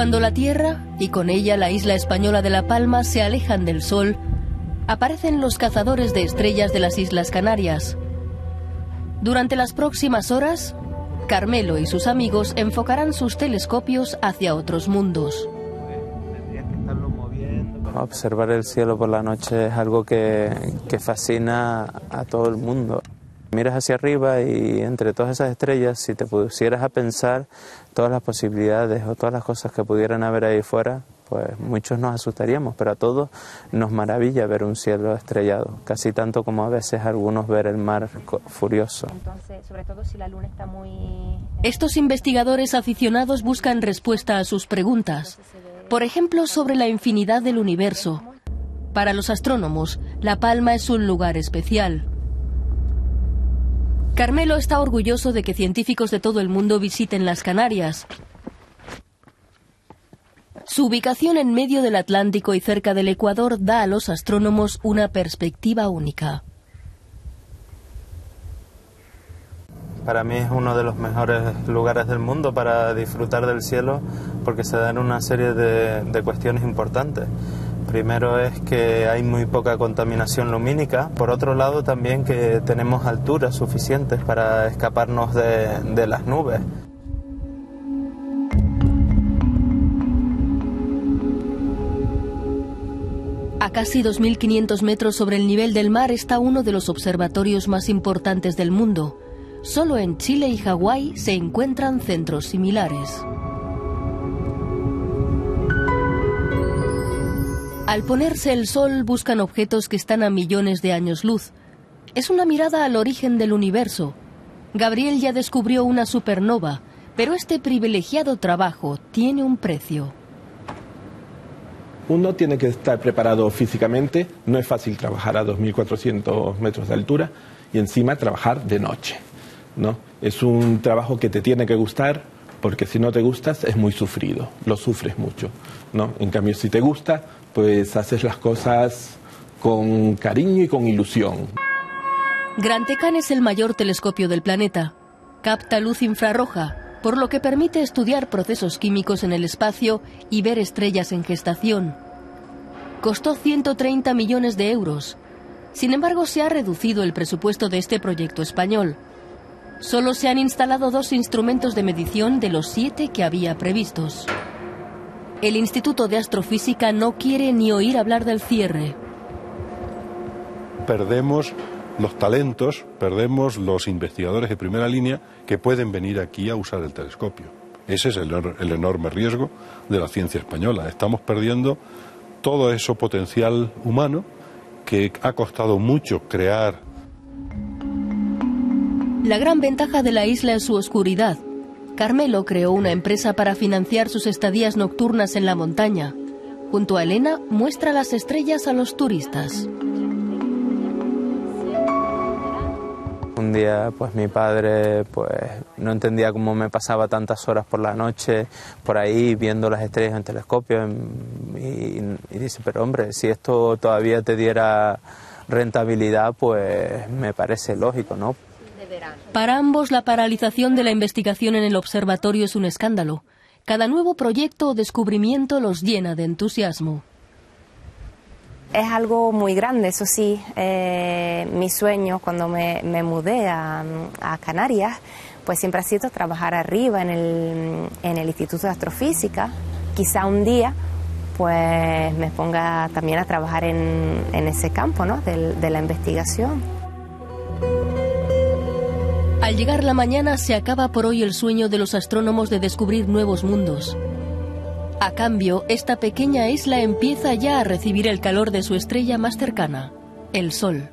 Cuando la Tierra, y con ella la isla española de La Palma, se alejan del Sol, aparecen los cazadores de estrellas de las Islas Canarias. Durante las próximas horas, Carmelo y sus amigos enfocarán sus telescopios hacia otros mundos. Observar el cielo por la noche es algo que, fascina a todo el mundo. Miras hacia arriba y entre todas esas estrellas, si te pusieras a pensar todas las posibilidades o todas las cosas que pudieran haber ahí fuera, pues muchos nos asustaríamos, pero a todos nos maravilla ver un cielo estrellado, casi tanto como a veces algunos ver el mar furioso. sobre todo si la luna está muy... Estos investigadores aficionados buscan respuesta a sus preguntas, por ejemplo, sobre la infinidad del universo. Para los astrónomos, La Palma es un lugar especial. Carmelo está orgulloso de que científicos de todo el mundo visiten las Canarias. Su ubicación en medio del Atlántico y cerca del Ecuador da a los astrónomos una perspectiva única. Para mí es uno de los mejores lugares del mundo para disfrutar del cielo porque se dan una serie de, cuestiones importantes. Primero es que hay muy poca contaminación lumínica, por otro lado también que tenemos alturas suficientes para escaparnos de, las nubes. A casi 2.500 metros sobre el nivel del mar está uno de los observatorios más importantes del mundo. Solo en Chile y Hawái se encuentran centros similares. Al ponerse el sol buscan objetos que están a millones de años luz. Es una mirada al origen del universo. Gabriel ya descubrió una supernova, pero este privilegiado trabajo tiene un precio. Uno tiene que estar preparado físicamente, no es fácil trabajar a 2.400 metros de altura y encima trabajar de noche. ¿no? Es un trabajo que te tiene que gustar porque si no te gustas es muy sufrido, lo sufres mucho. ¿no? En cambio, si te gusta, pues haces las cosas con cariño y con ilusión. Gran Tecan es el mayor telescopio del planeta. Capta luz infrarroja, por lo que permite estudiar procesos químicos en el espacio y ver estrellas en gestación. Costó 130 millones de euros. Sin embargo, se ha reducido el presupuesto de este proyecto español. Solo se han instalado dos instrumentos de medición de los siete que había previstos. El Instituto de Astrofísica no quiere ni oír hablar del cierre. Perdemos los talentos, perdemos los investigadores de primera línea que pueden venir aquí a usar el telescopio. Ese es el, enorme riesgo de la ciencia española. Estamos perdiendo todo ese potencial humano que ha costado mucho crear. La gran ventaja de la isla es su oscuridad, Carmelo creó una empresa para financiar sus estadías nocturnas en la montaña. Junto a Elena, muestra las estrellas a los turistas. Un día, pues mi padre, pues no entendía cómo me pasaba tantas horas por la noche por ahí viendo las estrellas en telescopio y, y dice, pero hombre, si esto todavía te diera rentabilidad, pues me parece lógico, ¿no? Para ambos, la paralización de la investigación en el observatorio es un escándalo. Cada nuevo proyecto o descubrimiento los llena de entusiasmo. Es algo muy grande, eso sí. Eh, mi sueño cuando me, mudé a, Canarias, pues siempre ha sido trabajar arriba en el, Instituto de Astrofísica. Quizá un día pues me ponga también a trabajar en, ese campo ¿no? de la investigación. Al llegar la mañana se acaba por hoy el sueño de los astrónomos de descubrir nuevos mundos. A cambio, esta pequeña isla empieza ya a recibir el calor de su estrella más cercana, el Sol.